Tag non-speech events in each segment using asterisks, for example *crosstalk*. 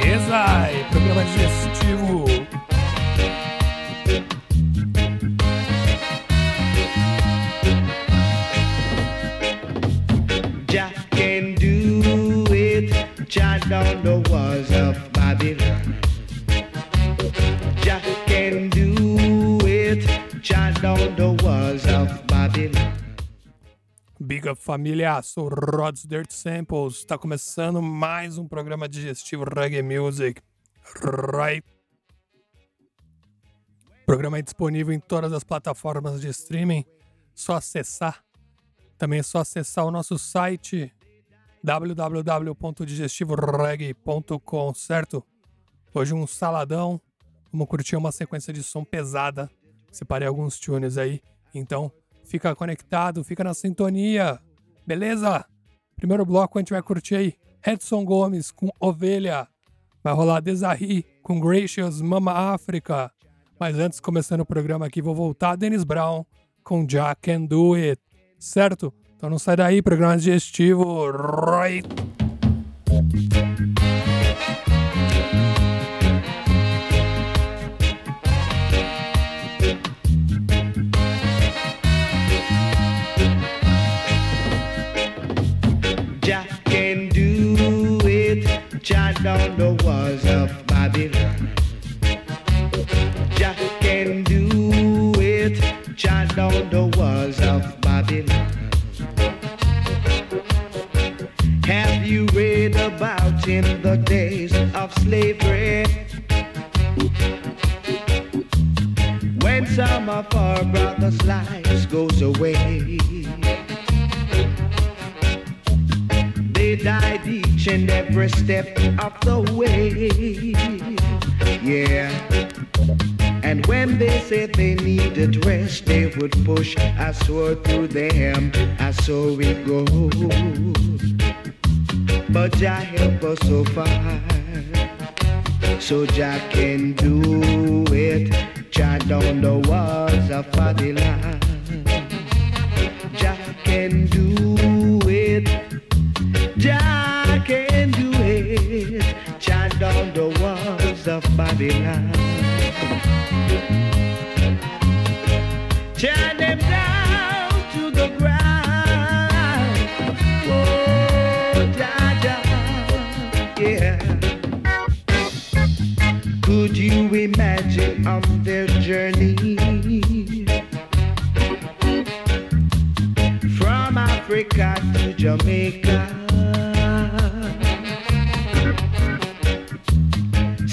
Beleza? E programa digestivo. Jah can do it. Jah down the walls of Up Família, sou Rods Dirt Samples. Está começando mais um programa digestivo Reggae Music. Right. Programa é disponível em todas as plataformas de streaming. Só acessar. Também é só acessar o nosso site www.digestivoreggae.com, certo? Hoje um saladão. Vamos curtir uma sequência de som pesada. Separei alguns tunes aí. Então, fica conectado, fica na sintonia. Beleza? Primeiro bloco a gente vai curtir aí Edson Gomes com Ovelha. Vai rolar Desarri com Gracious Mama África. Mas antes, começando o programa aqui, vou voltar Dennis Brown com Jack Can Do It. Certo? Então não sai daí, programa digestivo. Right. Down the walls of Babylon.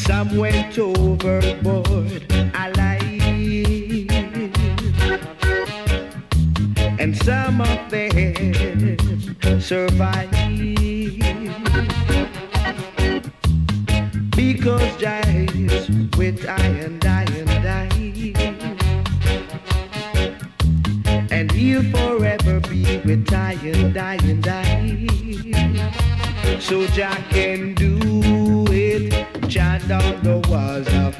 Some went overboard alive, and some of them survived. Because giants with iron, iron, die and he'll forever be with I and I and I. So Jack it, the was a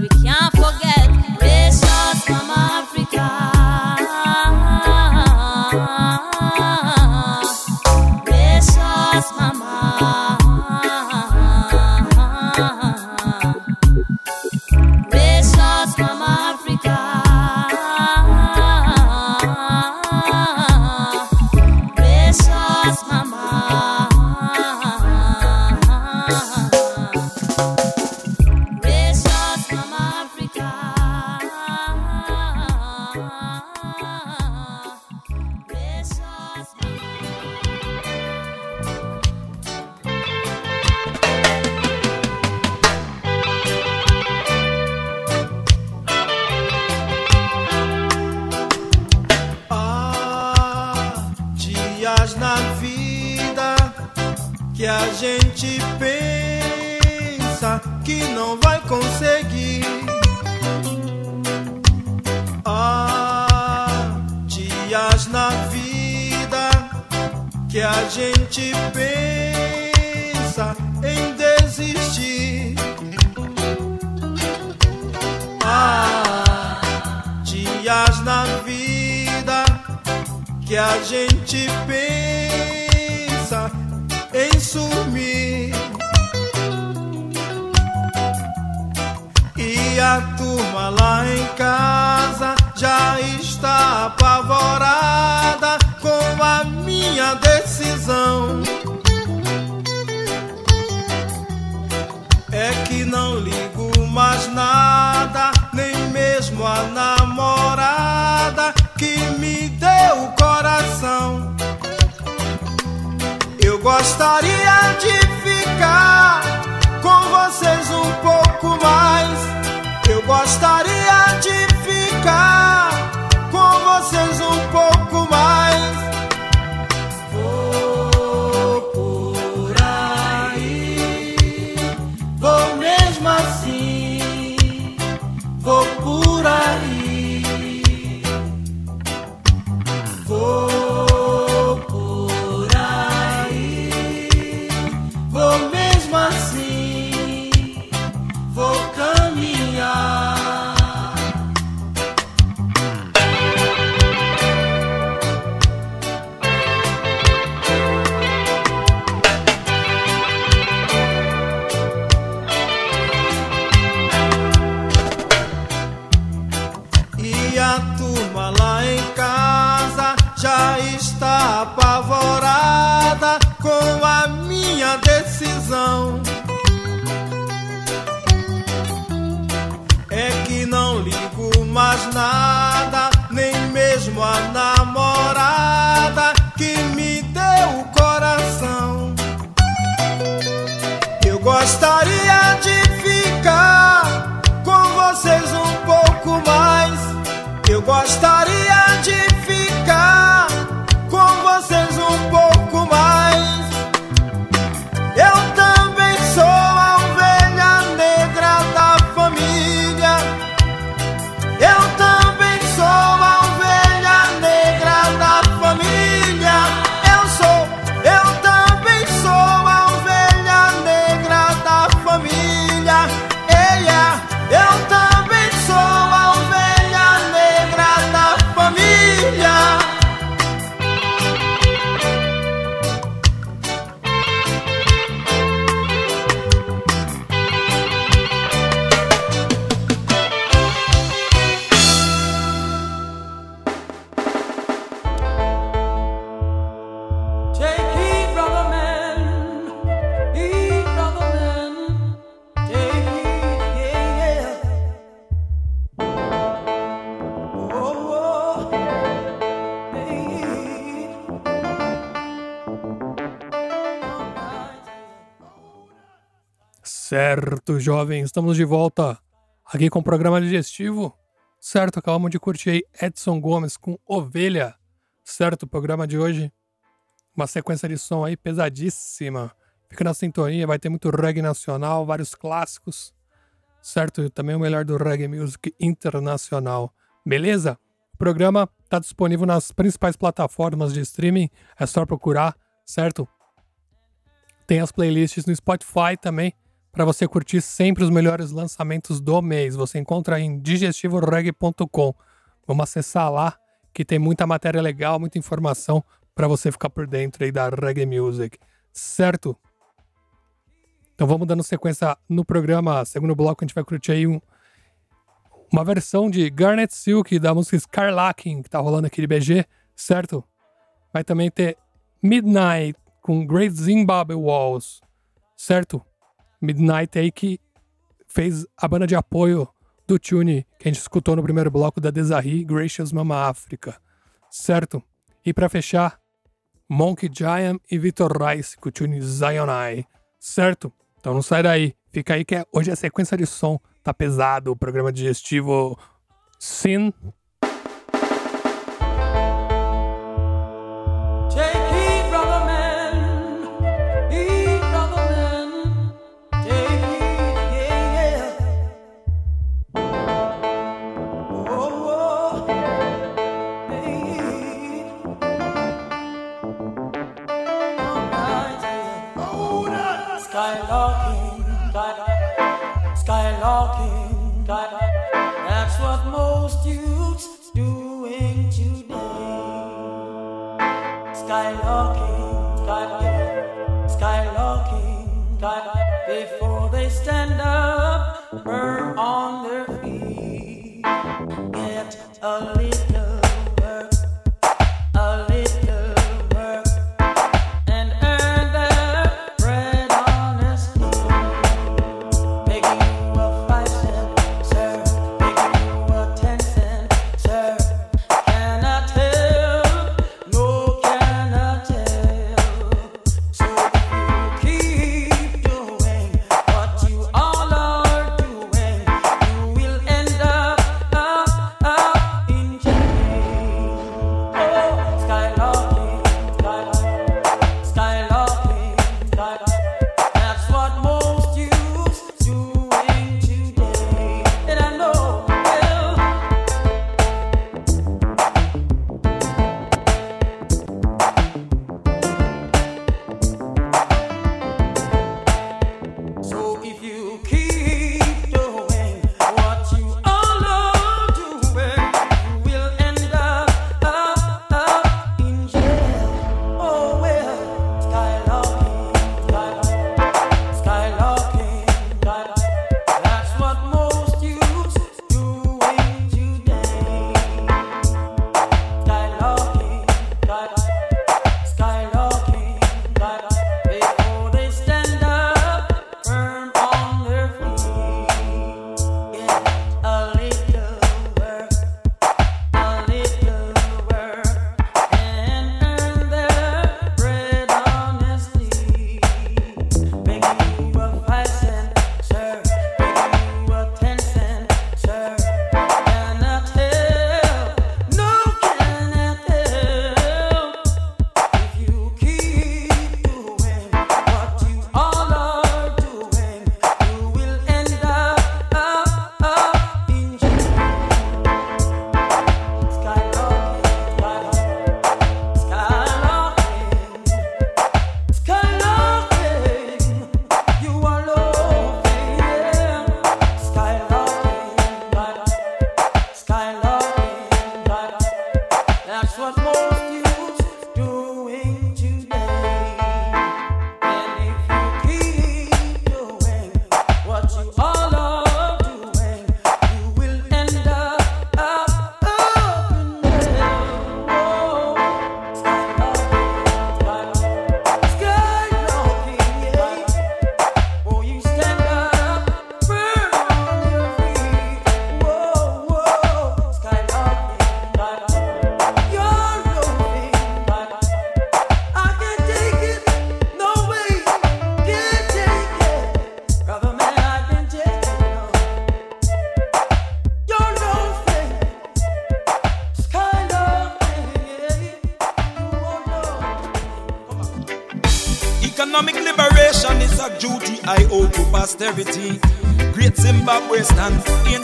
we can't forget Certo, jovens, estamos de volta aqui com o programa digestivo. Certo, acabamos de curtir aí Edson Gomes com Ovelha. Certo, o programa de hoje, uma sequência de som aí pesadíssima. Fica na sintonia, vai ter muito reggae nacional, vários clássicos. Certo, e também o melhor do reggae music internacional. Beleza? O programa está disponível nas principais plataformas de streaming, é só procurar, certo? Tem as playlists no Spotify também, para você curtir sempre os melhores lançamentos do mês. Você encontra em digestivoreg.com. Vamos acessar lá, que tem muita matéria legal, muita informação para você ficar por dentro aí da reggae music, certo? Então vamos dando sequência no programa. Segundo bloco, a gente vai curtir aí um, uma versão de Garnet Silk da música Scarlacking, que tá rolando aqui de BG, certo? Vai também ter Midnight com Great Zimbabwe Walls, certo? Midnight aí que fez a banda de apoio do Tune que a gente escutou no primeiro bloco da Desarri, Gracious Mama África, certo? E para fechar, Monkey Giant e Vitor Rice com o Tune Zionai, certo? Então não sai daí, fica aí que é- hoje a sequência de som tá pesado, o programa digestivo Sin Skylarking, skylarking, that's what most youths doing today. Skylarking, skylarking. Before they stand up, burn on their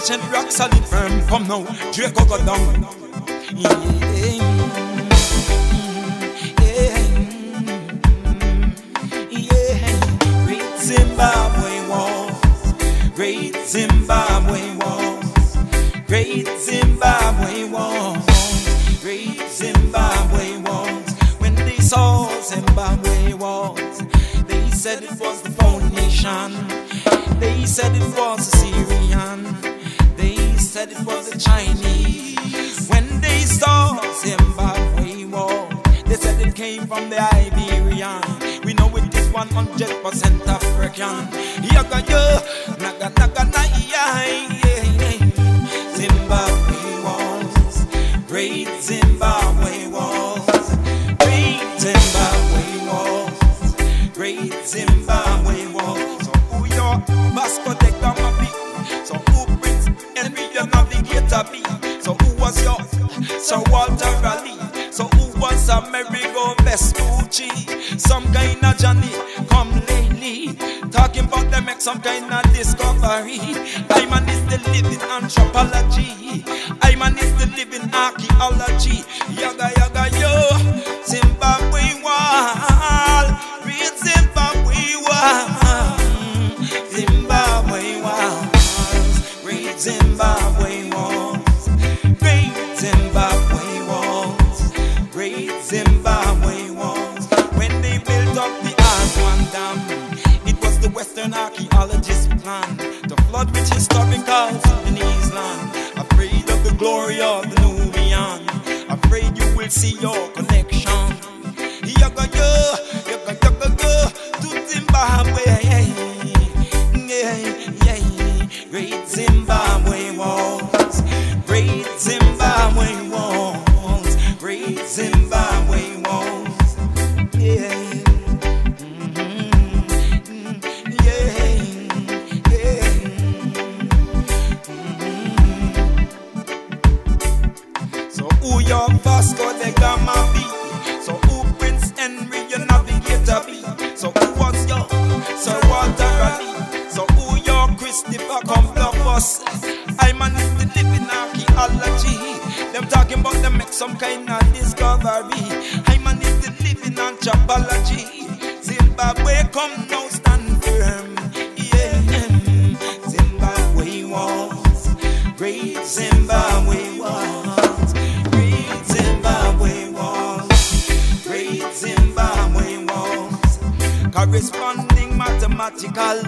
ancient rock solid firm. Come now, Draco go down. So who was your Sir Walter Raleigh? So who was Amerigo Vespucci? Some kind of Johnny come lately. Talking about them make some kind of discovery. I man is the living anthropology. I man is the living archaeology. Yaga yaga see your discovery. I man is the living anthropology. Zimbabwe come now stand firm. Yeah. Zimbabwe walls, great Zimbabwe walls, great Zimbabwe walls, great Zimbabwe walls. Corresponding mathematical,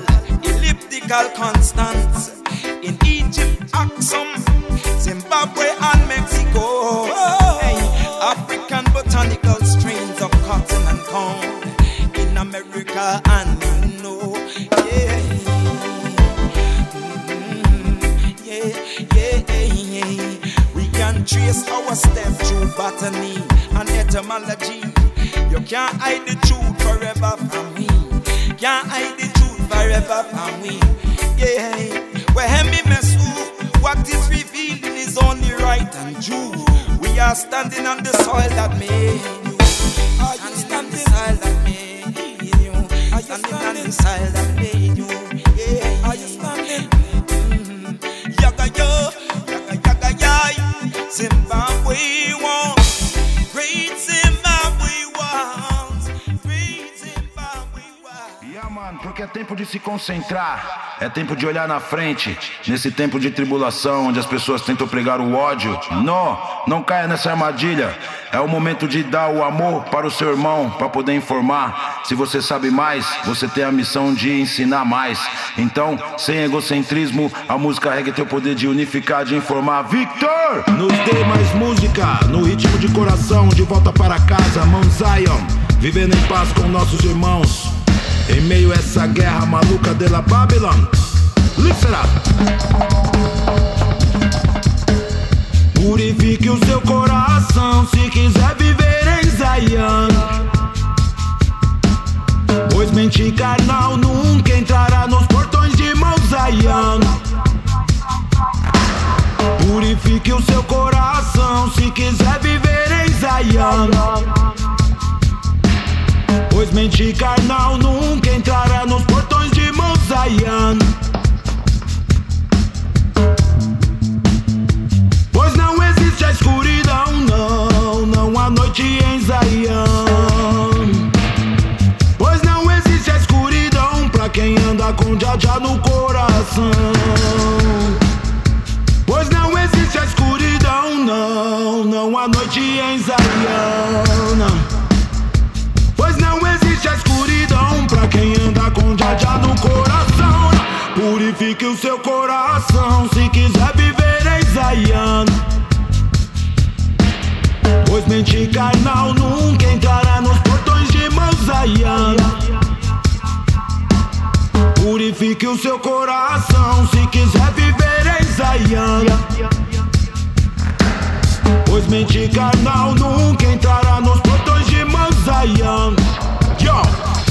elliptical constants in Egypt, Axum, Zimbabwe, and Mexico. Trace our step through botany and etymology. You can't hide the truth forever from me. Can't hide the truth forever from me. Yeah, where me mess? What is revealing is only right and true. We are standing on the soil that made you. Are you standing on the soil that made you standing on the soil that Zimbabwe wants porque é tempo de se concentrar, é tempo de olhar na frente, nesse tempo de tribulação onde as pessoas tentam pregar o ódio. Não, não caia nessa armadilha. É o momento de dar o amor para o seu irmão, para poder informar. Se você sabe mais, você tem a missão de ensinar mais. Então, sem egocentrismo, a música reggae tem o poder de unificar, de informar. Victor! Nos dê mais música, no ritmo de coração, de volta para casa, Mount Zion, vivendo em paz com nossos irmãos. Em meio a essa guerra maluca de la Babylon Listen up. Purifique o seu coração Se quiser viver em Zion. Pois mente carnal nunca entrará nos portões de Mount Purifique o seu coração Se quiser viver em Zion Pois mente carnal nunca entrará nos portões de Mosaian. Pois não existe a escuridão, não, não há noite em Zion. Pois não existe a escuridão pra quem anda com Jaja no coração. Pois não existe a escuridão, não, não há noite em Zion. Pra quem anda com Jaja no coração. Purifique o seu coração se quiser viver em Zaiana. Pois mente carnal nunca entrará nos portões de Mosaiana. Purifique o seu coração se quiser viver em Zaiana. Pois mente carnal nunca entrará nos portões de Mosaiana. Yo!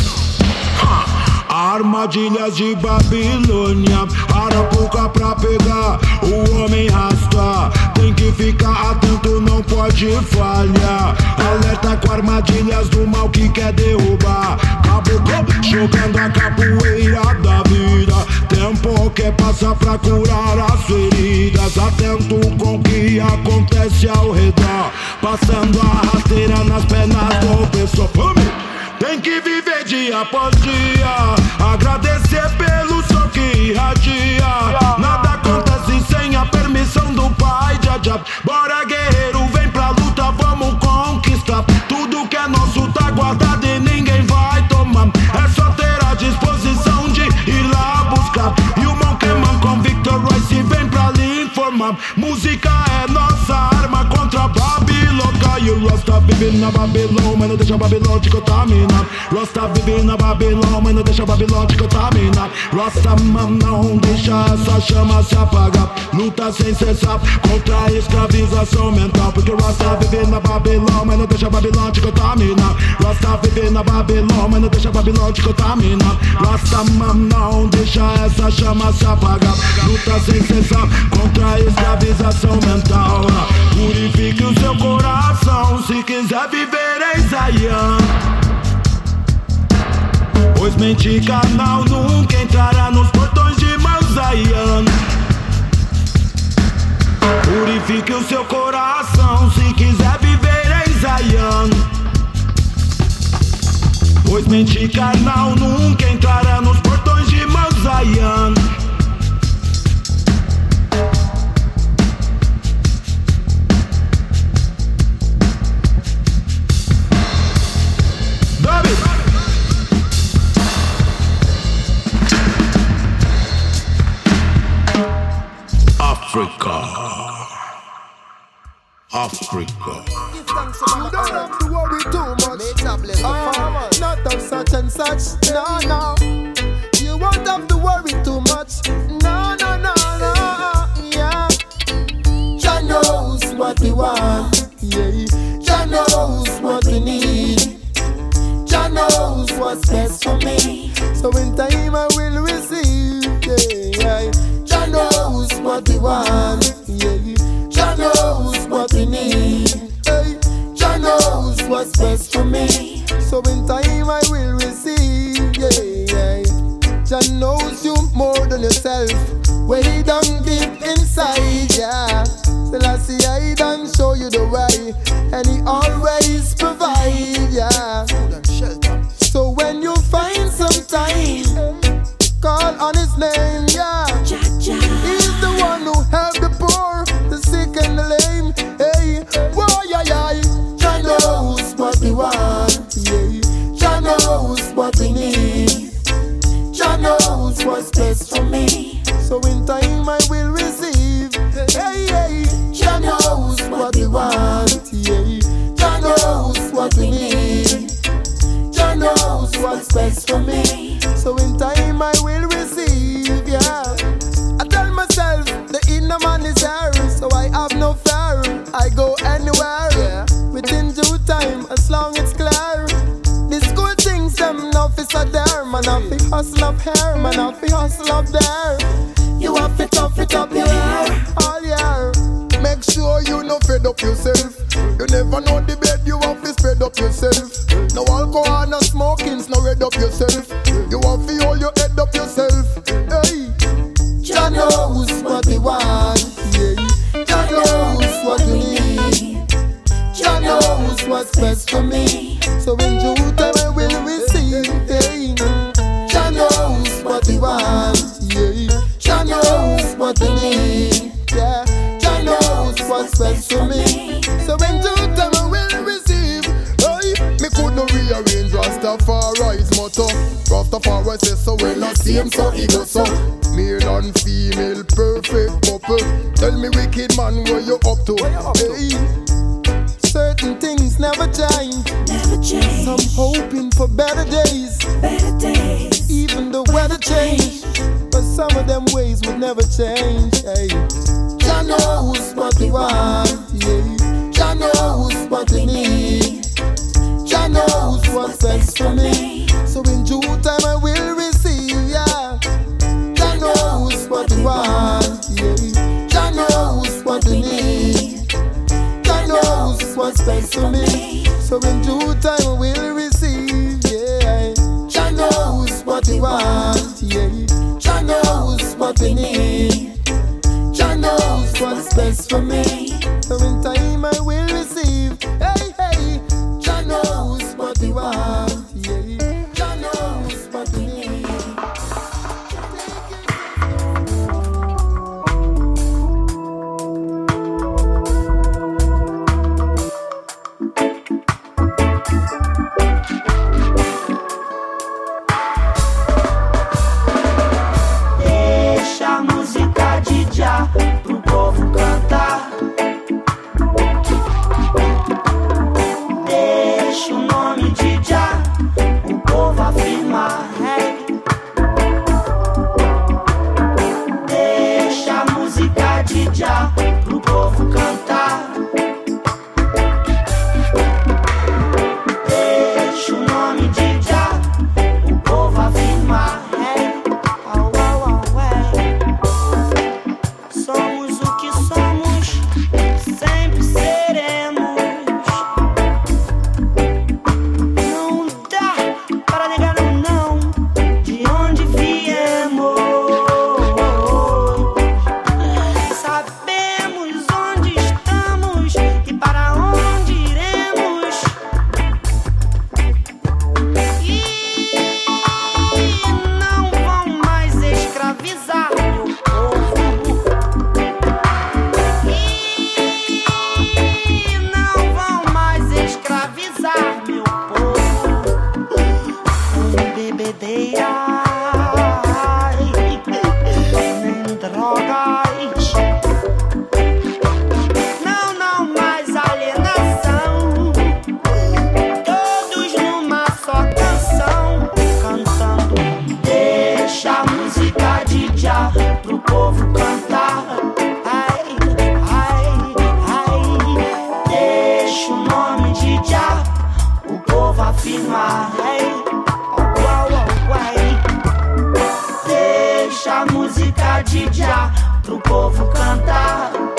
Armadilhas de Babilônia, arapuca pra pegar, o homem rasta. Tem que ficar atento, não pode falhar. Alerta com armadilhas do mal que quer derrubar. Caboclo jogando a capoeira da vida. Tempo que passa pra curar as feridas. Atento com o que acontece ao redor. Passando a rasteira nas pernas do pessoal. Tem que viver dia após dia. Agradecer pelo sol que irradia. Nada acontece sem a permissão do Pai. Já, já. Bora, guerreiro, vem pra luta, vamos conquistar. Tudo que é nosso tá guardado e ninguém vai tomar. É só ter a disposição de ir lá buscar. E o Monkeyman com Victor Royce vem pra lhe informar. Música Rasta vive na Babilônia, mas não deixa Babilônia te contaminar. Rasta vive na Babilônia, mas não deixa Babilônia te contaminar. Rasta man, não deixa essa chama se apagar. Luta sem cessar contra a escravização mental. Porque Rasta vive na Babilônia, mas não deixa Babilônia te contaminar. Rasta vive na Babilônia, mas não deixa Babilônia te contaminar. Rasta man, não deixa chama se apagar. Luta sem cessar contra a escravização mental. Purifique o seu coração se quiser viver em Zion. Pois mente carnal nunca entrará nos portões de Mosaiana. Purifique o seu coração se quiser viver em Zion. Pois mente carnal nunca entrará nos portões de Mosaiana. David. Africa. Africa. You don't have to worry too much. Ah, not of such and such. No, no. You won't have to worry too much. No, no, no, no. Yeah. Jah knows what we want. Yeah. Jah knows what we need. Jah knows what's best for me. So in time I will receive. Yeah. Jah knows what we want. Yeah. Jah knows what we need. Jah knows what's best for me. So in time yourself. When he don't inside, yeah. till I see don't show you the way. And he always what's best for me. So in due time I will receive. Hey, me could not rearrange Rastafari's motto. Rastafari says so well, not same so he go so. Male and female, perfect couple. Tell me, wicked man, where you up to? Hey, certain things never change. Never change. Some hoping for better days. Better days. Even the weather change, but some of them ways would never change. Hey, Jah knows what we want. Yeah, Jah knows what we need. Jah knows what's best for me. So in due time I will receive. Yeah, Jah knows what we want. Yeah, Jah knows what we need. Jah knows what's best for me. So in due time I will receive. Best for me. So in música de já pro povo cantar.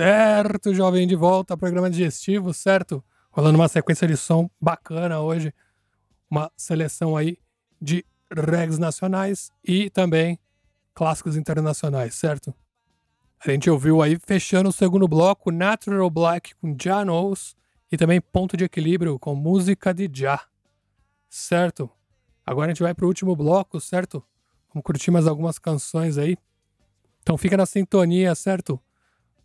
Certo, jovem, de volta ao programa digestivo, certo? Rolando uma sequência de som bacana hoje. Uma seleção aí de regs nacionais e também clássicos internacionais, certo? A gente ouviu aí, fechando o segundo bloco, Natural Black com Já Knows e também Ponto de Equilíbrio com música de Já, certo? Agora a gente vai pro último bloco, certo? Vamos curtir mais algumas canções aí. Então fica na sintonia, certo?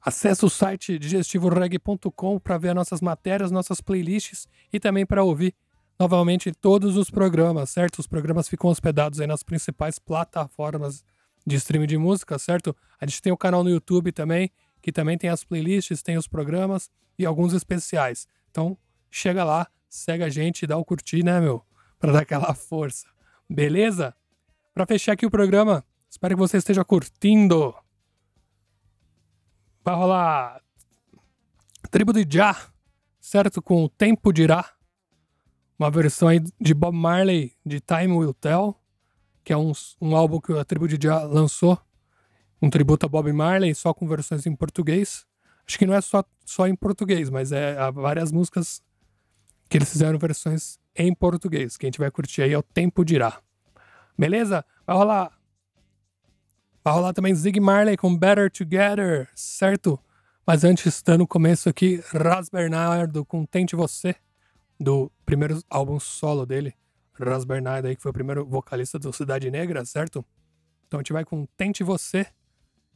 Acesse o site digestivoreg.com para ver as nossas matérias, nossas playlists e também para ouvir novamente todos os programas, certo? Os programas ficam hospedados aí nas principais plataformas de streaming de música, certo? A gente tem o canal no YouTube também, que também tem as playlists, tem os programas e alguns especiais. Então, chega lá, segue a gente, dá o curtir, né, meu? *laughs* Para dar aquela força. Beleza? Para fechar aqui o programa, espero que você esteja curtindo. Vai rolar Tribo de Já, certo? Com o Tempo Dirá. Uma versão aí de Bob Marley de Time Will Tell, que é um, um álbum que a Tribo de Já lançou. Um tributo a Bob Marley, só com versões em português. Acho que não é só, só em português, mas é há várias músicas que eles fizeram versões em português. Que a gente vai curtir aí é o Tempo Dirá. Beleza? Vai rolar Vai rolar também Zig Marley com Better Together, certo? Mas antes, está no começo aqui, Ras Bernardo com Tente Você, do primeiro álbum solo dele. Ras Bernardo aí, que foi o primeiro vocalista do Cidade Negra, certo? Então a gente vai com Tente Você,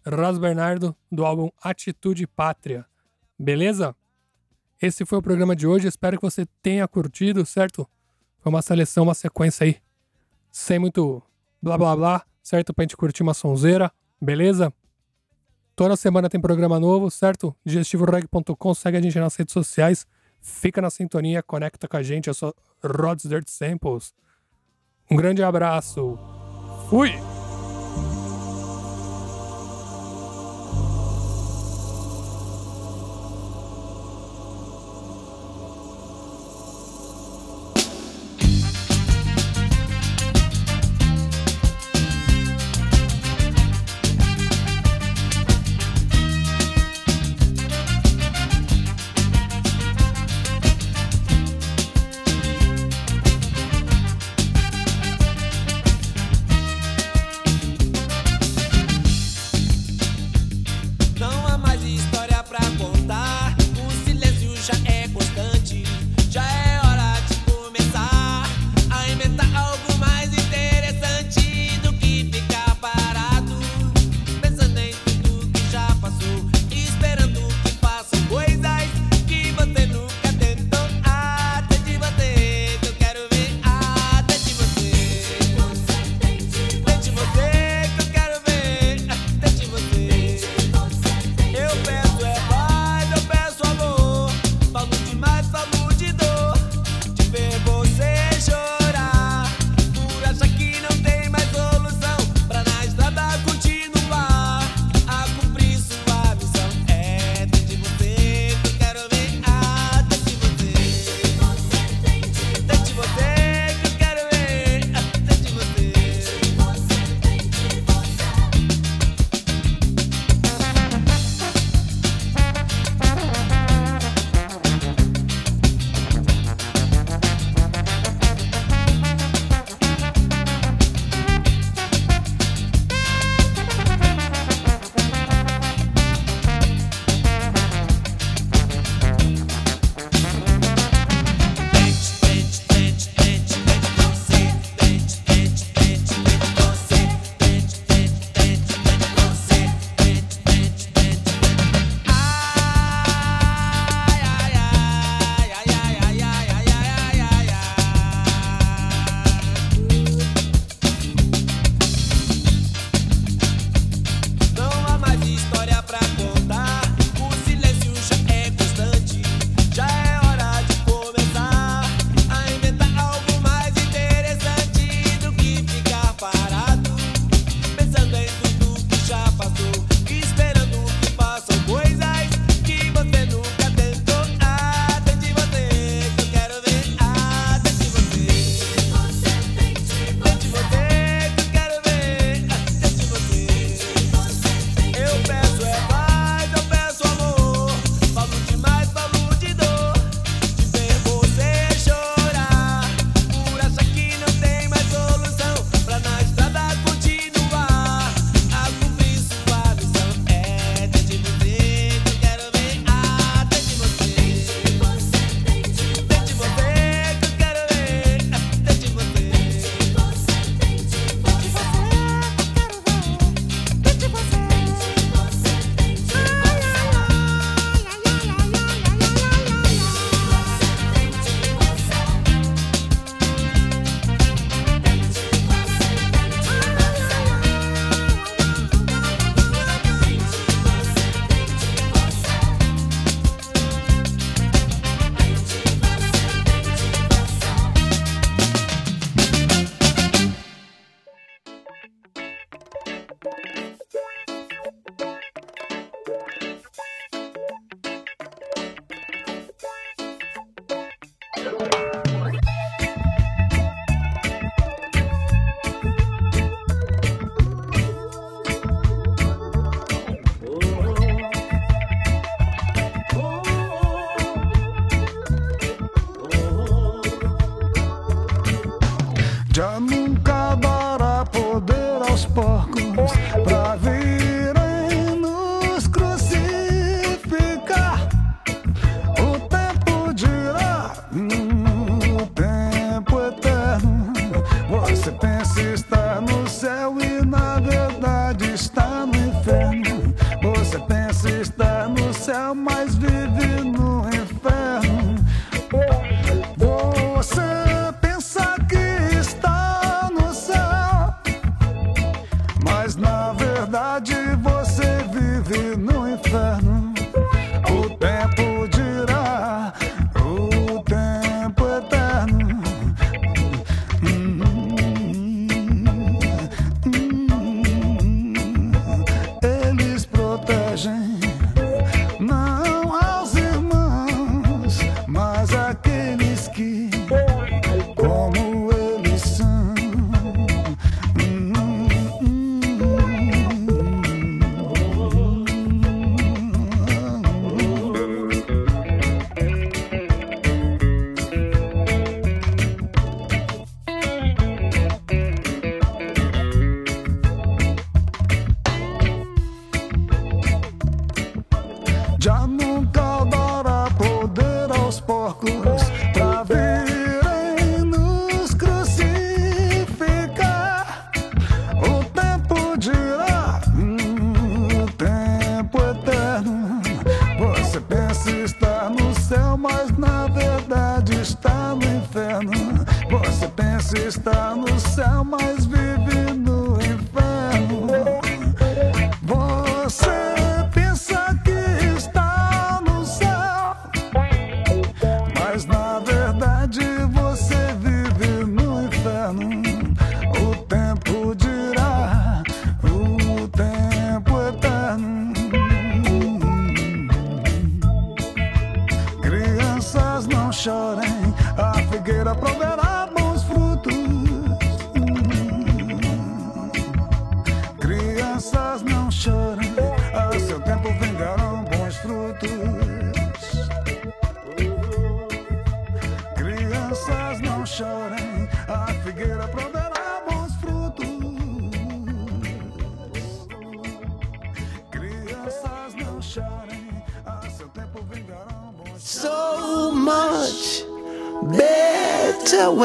Ras Bernardo, do álbum Atitude Pátria. Beleza? Esse foi o programa de hoje, espero que você tenha curtido, certo? Foi uma seleção, uma sequência aí, sem muito blá blá blá, certo? Pra gente curtir uma sonzeira, beleza? Toda semana tem programa novo, certo? digestivoreg.com, segue a gente nas redes sociais, fica na sintonia, conecta com a gente, eu sou Rods Dirt Samples. Um grande abraço. Fui!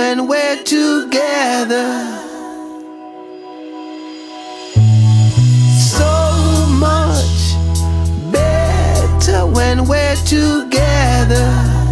when we're together. So much better when we're together.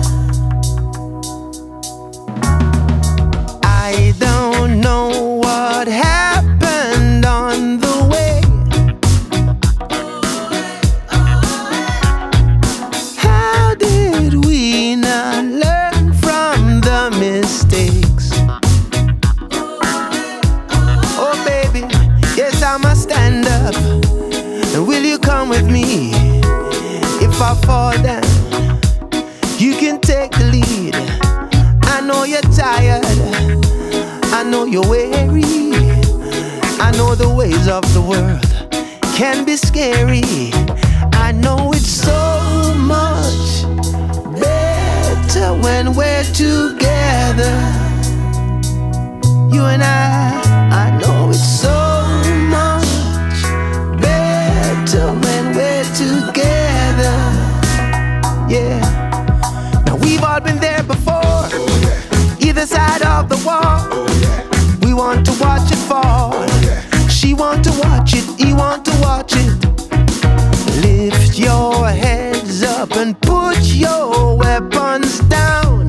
know you're wary. I know the ways of the world can be scary. I know it's so much better when we're together. You and I, I know it's so much better when we're together. Yeah. Now we've all been there before, either side of the wall. She want to watch it fall. She want to watch it. He want to watch it. Lift your heads up and put your weapons down.